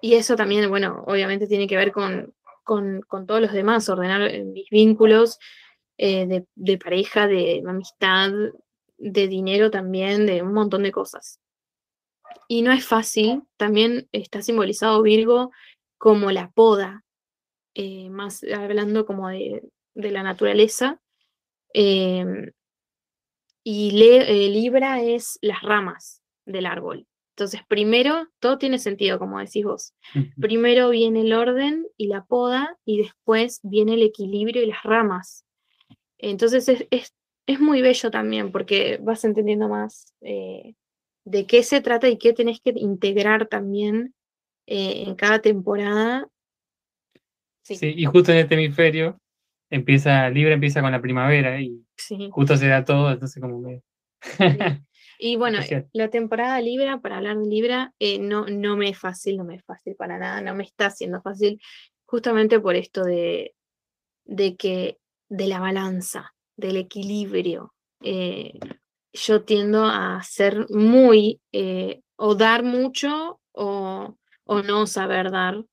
y eso también, bueno, obviamente tiene que ver con, con, todos los demás, ordenar eh, mis vínculos eh, de, pareja, de amistad, de dinero también, de un montón de cosas. Y no es fácil, también está simbolizado Virgo como la poda, más hablando como de, la naturaleza. y Libra es las ramas del árbol. Entonces, primero, todo tiene sentido, como decís vos. Primero viene el orden y la poda y después viene el equilibrio y las ramas. Entonces, es, muy bello también porque vas entendiendo más eh, de qué se trata y qué tenés que integrar también eh, en cada temporada. Sí. y justo en este hemisferio empieza, Libre empieza con la primavera y justo se da todo, entonces como me... <laughs> Y bueno, la temporada Libra, para hablar de Libra, eh, no, no me es fácil, no me es fácil para nada, no me está haciendo fácil, justamente por esto de, de que, de la balanza, del equilibrio. Eh, yo tiendo a ser muy, eh, o dar mucho o, o no saber dar.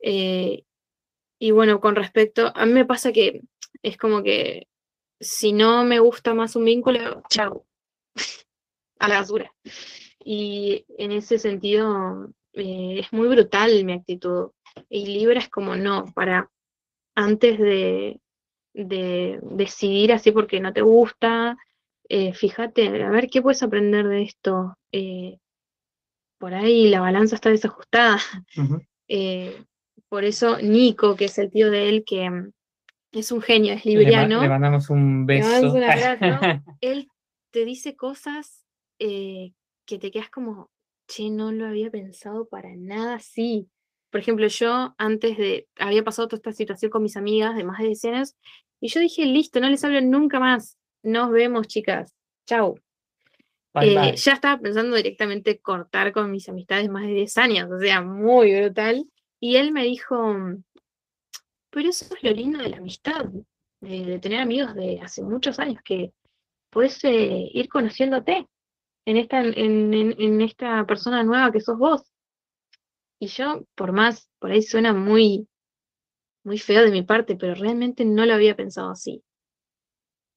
y bueno, con respecto, a mí me pasa que es como que si no me gusta más un vínculo, chao <laughs> a la basura. Y en ese sentido eh, es muy brutal mi actitud. Y Libra es como no, para antes de, de decidir así porque no te gusta, eh, fíjate, a ver qué puedes aprender de esto. Eh, por ahí la balanza está desajustada. <laughs> por eso Nico, que es el tío de él, que mm, es un genio, es libriano. Le, mandamos un beso. <laughs> él te dice cosas eh, que te quedas como, che, no lo había pensado para nada así. Por ejemplo, yo antes de, había pasado toda esta situación con mis amigas de más de 10 años, y yo dije, listo, no les hablo nunca más. Nos vemos, chicas. Chau. Eh, ya estaba pensando directamente cortar con mis amistades más de 10 años, o sea, muy brutal. Y él me dijo, pero eso es lo lindo de la amistad, de, tener amigos de hace muchos años que puedes eh, ir conociéndote en esta, en, esta persona nueva que sos vos. Y yo, por más, por ahí suena muy, muy feo de mi parte, pero realmente no lo había pensado así.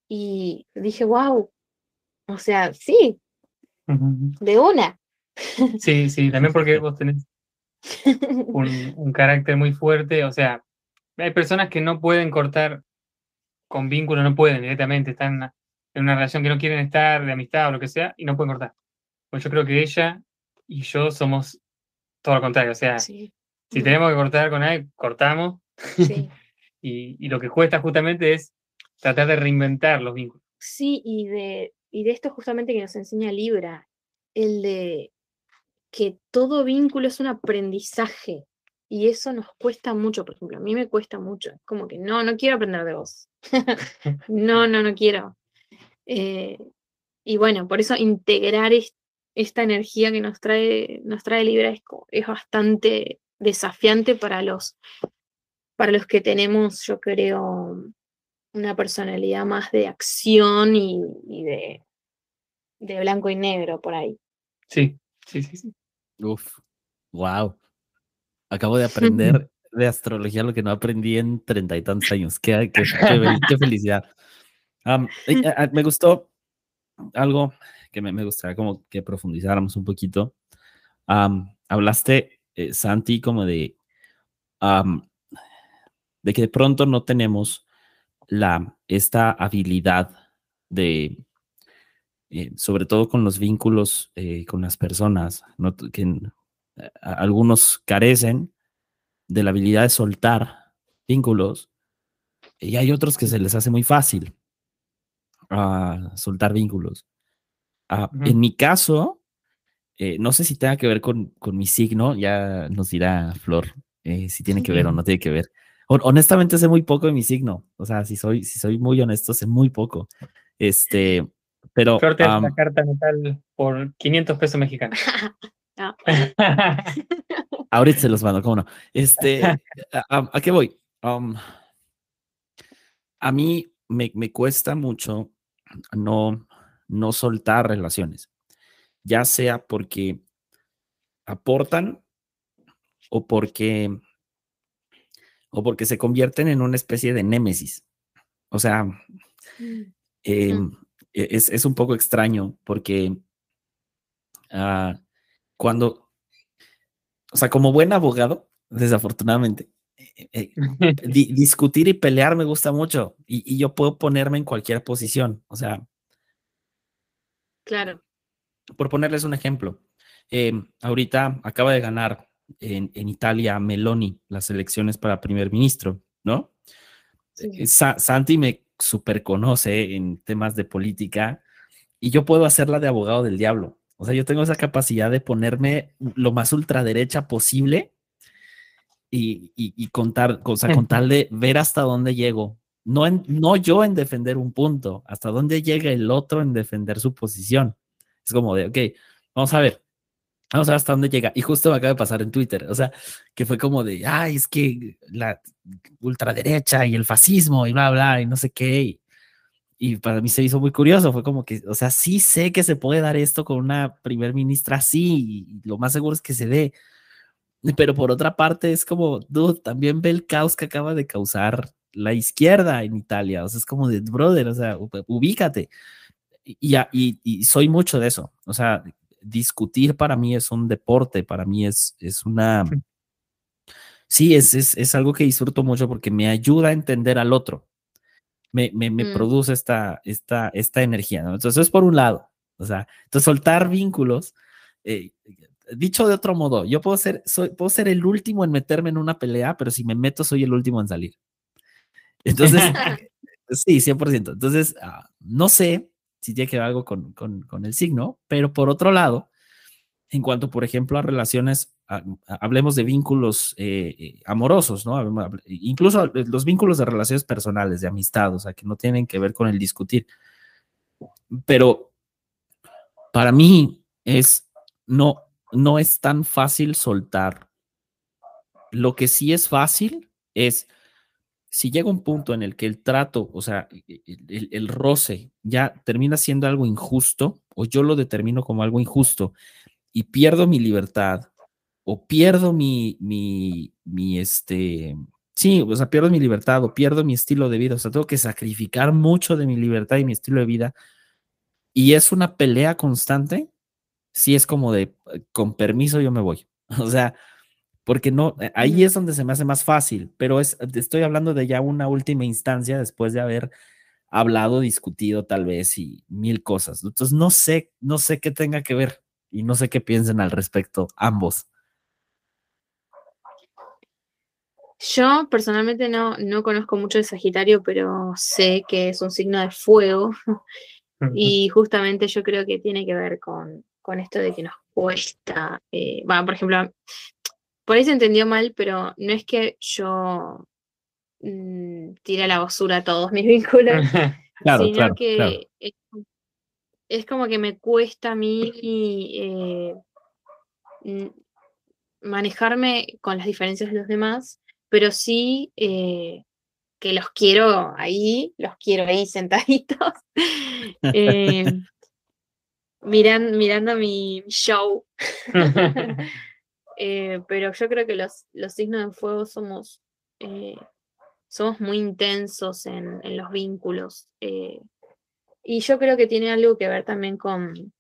Y dije, wow, o sea, sí, de una. Sí, sí, también porque vos tenés <laughs> un, un, carácter muy fuerte, o sea, hay personas que no pueden cortar con vínculo, no pueden directamente, están en una relación que no quieren estar, de amistad o lo que sea, y no pueden cortar. Pues yo creo que ella y yo somos todo lo contrario. O sea, si tenemos que cortar con alguien, cortamos. <laughs> y, lo que cuesta justamente es tratar de reinventar los vínculos. Sí, y de, y de esto justamente que nos enseña Libra, el de que todo vínculo es un aprendizaje. Y eso nos cuesta mucho, por ejemplo, a mí me cuesta mucho. Como que no, no quiero aprender de vos. <laughs> <laughs> no, no, no quiero. Eh, y bueno, por eso integrar esta energía que nos trae, nos trae Libra es, bastante desafiante para los, para los que tenemos, yo creo, una personalidad más de acción y, de, de, blanco y negro por ahí. Sí, sí, sí, sí. Uf, wow. Acabo de aprender <laughs> de astrología lo que no aprendí en treinta y tantos años. Qué, qué, felicidad. <laughs> me gustó algo que me, me, gustaría como que profundizáramos un poquito. hablaste, eh, Santi, como de, de que de pronto no tenemos la, esta habilidad de, eh, sobre todo con los vínculos eh, con las personas, que algunos carecen de la habilidad de soltar vínculos y hay otros que se les hace muy fácil uh, soltar vínculos. Uh, En mi caso, eh, no sé si tenga que ver con, con, mi signo, ya nos dirá Flor eh, si tiene que ver o no tiene que ver. Honestamente sé muy poco de mi signo, o sea, si soy, si soy muy honesto, sé muy poco. Este, pero... Flor te um, la carta natal por 500 pesos mexicanos. <laughs> <laughs> Ahorita se los mando, ¿cómo no? Este, <laughs> ¿a, qué voy? Um, a mí me, me, cuesta mucho no, no soltar relaciones, ya sea porque aportan o porque, o porque se convierten en una especie de némesis. O sea, mm. em, e, es, es, un poco extraño porque uh, cuando, o sea, como buen abogado, desafortunadamente, eh, eh, <laughs> discutir y pelear me gusta mucho y, yo puedo ponerme en cualquier posición, o sea. Claro. Por ponerles un ejemplo, em, ahorita acaba de ganar en, Italia Meloni las elecciones para primer ministro, ¿no? Eh, Santi me super conoce en temas de política y yo puedo hacerla de abogado del diablo. O sea, yo tengo esa capacidad de ponerme lo más ultraderecha posible y, contar, o sea, con <laughs> tal de ver hasta dónde llego. No, en, no yo en defender un punto, hasta dónde llega el otro en defender su posición. Es como de, ok, vamos a ver, vamos a ver hasta dónde llega. Y justo me acaba de pasar en Twitter, o sea, que fue como de, ay, es que la ultraderecha y el fascismo y bla, bla, y no sé qué y para mí se hizo muy curioso, fue como que, o sea, sí sé que se puede dar esto con una primer ministra así, y lo más seguro es que se dé, pero por otra parte es como, dude, también ve el caos que acaba de causar la izquierda en Italia, o sea, es como de, brother, o sea, ubícate. Y, y, y soy mucho de eso, o sea, discutir para mí es un deporte, para mí es, es una... Sí, es, es, es algo que disfruto mucho porque me ayuda a entender al otro me, me, me mm. produce esta, esta, esta energía, ¿no? Entonces, es por un lado, o sea, entonces soltar vínculos, eh, dicho de otro modo, yo puedo ser, soy, puedo ser el último en meterme en una pelea, pero si me meto soy el último en salir. Entonces, <laughs> sí, 100%. Entonces, ah, no sé si tiene que ver algo con, con, con el signo, pero por otro lado, en cuanto, por ejemplo, a relaciones, hablemos de vínculos eh, eh, amorosos, ¿no? Incluso los vínculos de relaciones personales, de amistad, o sea, que no tienen que ver con el discutir. Pero para mí es, no, no es tan fácil soltar. Lo que sí es fácil es, si llega un punto en el que el trato, o sea, el, el roce ya termina siendo algo injusto, o yo lo determino como algo injusto, y pierdo mi libertad o pierdo mi, mi, mi, este, sí, o sea, pierdo mi libertad o pierdo mi estilo de vida, o sea, tengo que sacrificar mucho de mi libertad y mi estilo de vida y es una pelea constante, sí es como de, con permiso yo me voy, <laughs> o sea, porque no, eh, ahí es donde se me hace más fácil, pero es, estoy hablando de ya una última instancia después de haber hablado, discutido tal vez y mil cosas. Entonces no sé, no sé qué tenga que ver y no sé qué piensen al respecto ambos. Yo personalmente no, no conozco mucho de Sagitario, pero sé que es un signo de fuego <laughs> y justamente yo creo que tiene que ver con, con esto de que nos cuesta, eh, bueno, por ejemplo, por ahí se entendió mal, pero no es que yo mm, tire a la basura todos mis vínculos, <laughs> sino que es como que me cuesta a mí eh, manejarme con las diferencias de los demás, pero sí eh, que los quiero ahí, los quiero ahí sentaditos, <laughs> eh, mirando mi show. <laughs> Eh, pero yo creo que los, los signos de fuego somos, somos muy intensos en, los vínculos. y yo creo que tiene algo que ver también con,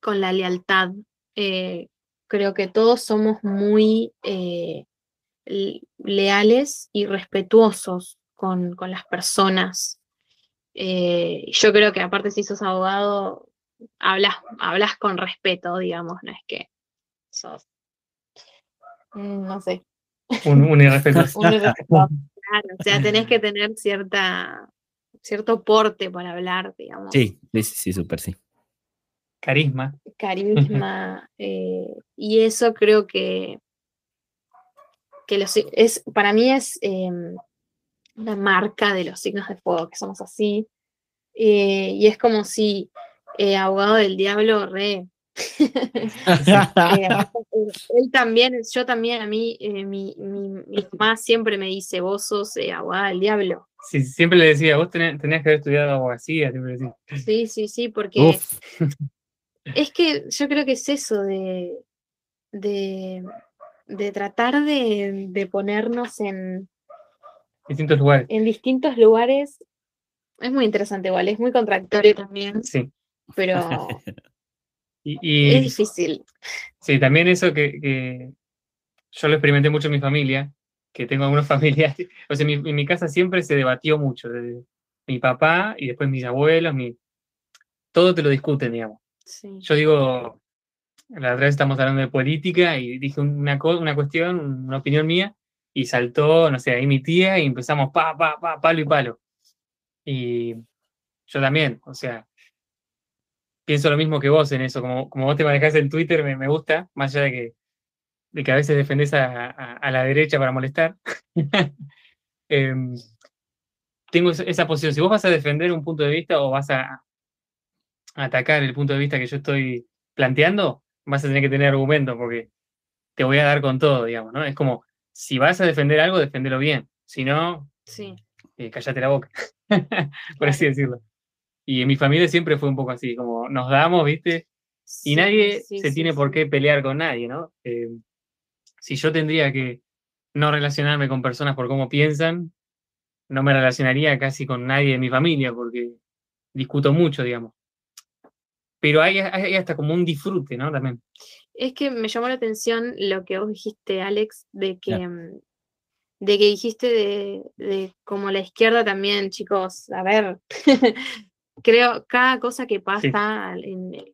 con la lealtad. creo que todos somos muy leales y respetuosos con, las personas. Eh, yo creo que aparte si sos abogado, hablas, hablas con respeto, digamos, no es que sos, no sé. Un, un <laughs> irrespetuoso. <laughs> o sea, tenés que tener cierta, cierto porte para hablar, digamos. Sí, sí, sí, súper sí. Carisma. Carisma. <laughs> Eh, y eso creo que es, para mí es em, una marca de los signos de fuego, que somos así. Eh, y es como si eh, abogado del diablo, re. <laughs> Eh, <laughs> él también, yo también, a mí, mi, mamá siempre me dice, vos sos abogada del diablo. Sí, siempre le decía, vos tenías, que haber estudiado abogacía, siempre decía. Sí, sí, sí, porque es que yo creo que es eso de, de de tratar de, ponernos en distintos lugares. En distintos lugares. Es muy interesante igual, es muy contradictorio también. Sí. Pero <laughs> y, es difícil. Sí, también eso que, yo lo experimenté mucho en mi familia, que tengo algunos <laughs> familiares. O sea, en mi, casa siempre se debatió mucho. mi papá y después mis abuelos, mi, todo te lo discuten, digamos. Yo digo, la otra vez estamos hablando de política y dije una, una cuestión, una opinión mía, y saltó, no sé, ahí mi tía y empezamos pa, pa, pa, palo y palo. Y yo también, o sea, pienso lo mismo que vos en eso, como, como vos te manejás en Twitter, me, me gusta, más allá de que, de que a veces defendés a, a, la derecha para molestar. <laughs> Em, tengo esa posición, si vos vas a defender un punto de vista o vas a, atacar el punto de vista que yo estoy planteando, vas a tener que tener argumento porque te voy a dar con todo, digamos, ¿no? Es como, si vas a defender algo, defendelo bien. Si no, sí. Eh, cállate la boca, <laughs> por así decirlo. Y en mi familia siempre fue un poco así, como nos damos, ¿viste? Y nadie se tiene por qué pelear con nadie, ¿no? Eh, si yo tendría que no relacionarme con personas por cómo piensan, no me relacionaría casi con nadie de mi familia porque discuto mucho, digamos pero hay, hasta como un disfrute, ¿no? También. Es que me llamó la atención lo que vos dijiste, Alex, de que, mm, de que dijiste de, de como la izquierda también, chicos, a ver, <laughs> creo cada cosa que pasa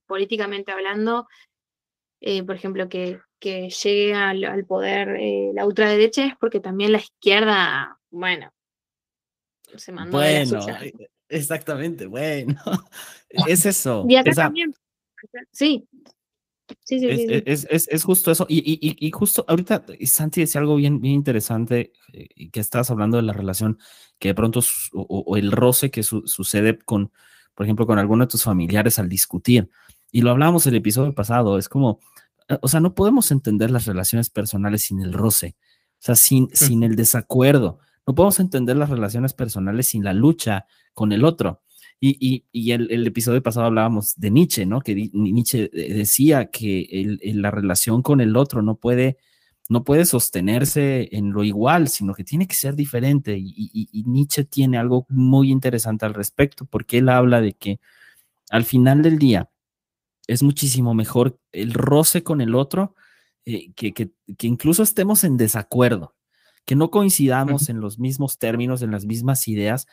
políticamente hablando, eh, por ejemplo, que, que llegue al, poder eh, la ultraderecha es porque también la izquierda, bueno, se mandó. Bueno, Exactamente, bueno, <laughs> <laughs> es eso. Y acá también. Sí. Sí, sí, es, sí, es, es, justo eso. Y, y, y, justo ahorita Santi decía algo bien, bien interesante, eh, que estabas hablando de la relación que de pronto, o, el roce que sucede con, por ejemplo, con alguno de tus familiares al discutir. Y lo hablábamos el episodio pasado, es como, eh, o sea, no podemos entender las relaciones personales sin el roce, o sea, sin, sin el desacuerdo. No podemos entender las relaciones personales sin la lucha con el otro. Y, y, el, episodio pasado hablábamos de Nietzsche, ¿no? Que Nietzsche decía que la relación con el otro no puede, no puede sostenerse en lo igual, sino que tiene que ser diferente. Y, y, Nietzsche tiene algo muy interesante al respecto, porque él habla de que al final del día es muchísimo mejor el roce con el otro eh, que, que, que incluso estemos en desacuerdo que no coincidamos en los mismos términos, en las mismas ideas,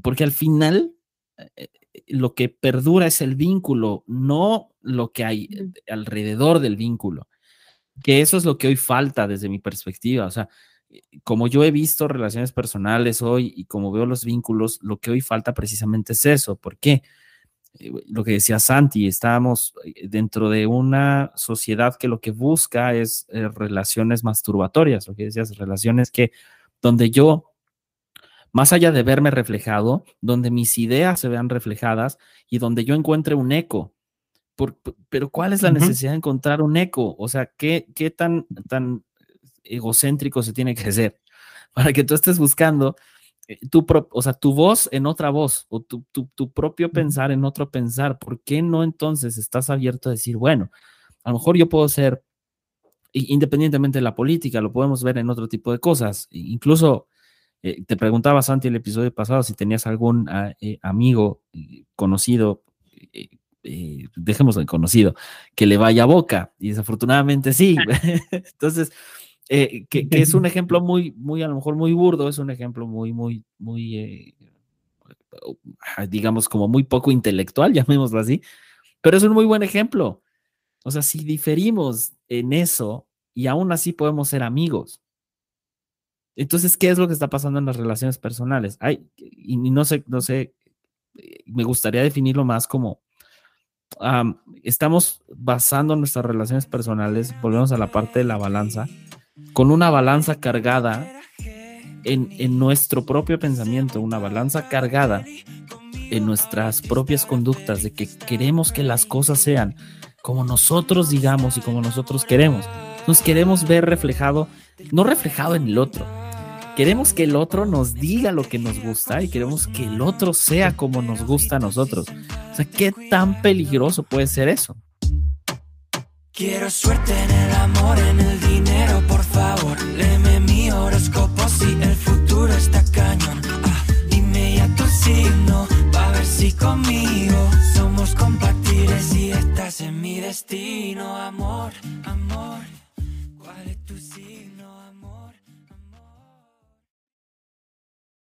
porque al final eh, eh, lo que perdura es el vínculo, no lo que hay alrededor del vínculo. Que eso es lo que hoy falta desde mi perspectiva. O sea, como yo he visto relaciones personales hoy y como veo los vínculos, lo que hoy falta precisamente es eso. ¿Por qué? Eh, lo que decía Santi, estamos eh, dentro de una sociedad que lo que busca es eh, relaciones masturbatorias, lo que decías, relaciones que donde yo, más allá de verme reflejado, donde mis ideas se vean reflejadas y donde yo encuentre un eco. Pero ¿cuál es la necesidad de encontrar un eco? O sea, ¿qué, qué tan, tan egocéntrico se tiene que ser <laughs> para que tú estés buscando eh, tu, o sea, tu voz en otra voz o tu, tu, propio pensar en otro pensar. ¿Por qué no entonces estás abierto a decir, bueno, a lo mejor yo puedo ser, independientemente de la política, lo podemos ver en otro tipo de cosas. Incluso eh, te preguntaba, Santi, el episodio pasado si tenías algún ah, eh, amigo conocido, dejemos de conocido, que le vaya a boca. Y desafortunadamente sí. <laughs> Entonces, eh, que, es un ejemplo muy, muy, a lo mejor muy burdo, es un ejemplo muy, muy, muy, eh, digamos, como muy poco intelectual, <laughs> llamémoslo así, pero es un muy buen ejemplo. O sea, si diferimos en eso y aún así podemos ser amigos. Entonces, ¿qué es lo que está pasando en las relaciones personales? Ay, y no sé, no sé, eh, me gustaría definirlo más como estamos basando nuestras relaciones personales, volvemos a la parte de la balanza, con una balanza cargada en, nuestro propio pensamiento, una balanza cargada en nuestras propias conductas, de que queremos que las cosas sean como nosotros digamos y como nosotros queremos. Nos queremos ver reflejado, no reflejado en el otro. Queremos que el otro nos diga lo que nos gusta y queremos que el otro sea como nos gusta a nosotros. O sea, ¿qué tan peligroso puede ser eso? Quiero suerte en el amor, en el dinero, por favor. Léeme mi horóscopo si el futuro está cañón. Ah, dime ya tu signo, pa' ver si conmigo somos compatibles y estás en mi destino. Amor, amor, ¿cuál es tu signo?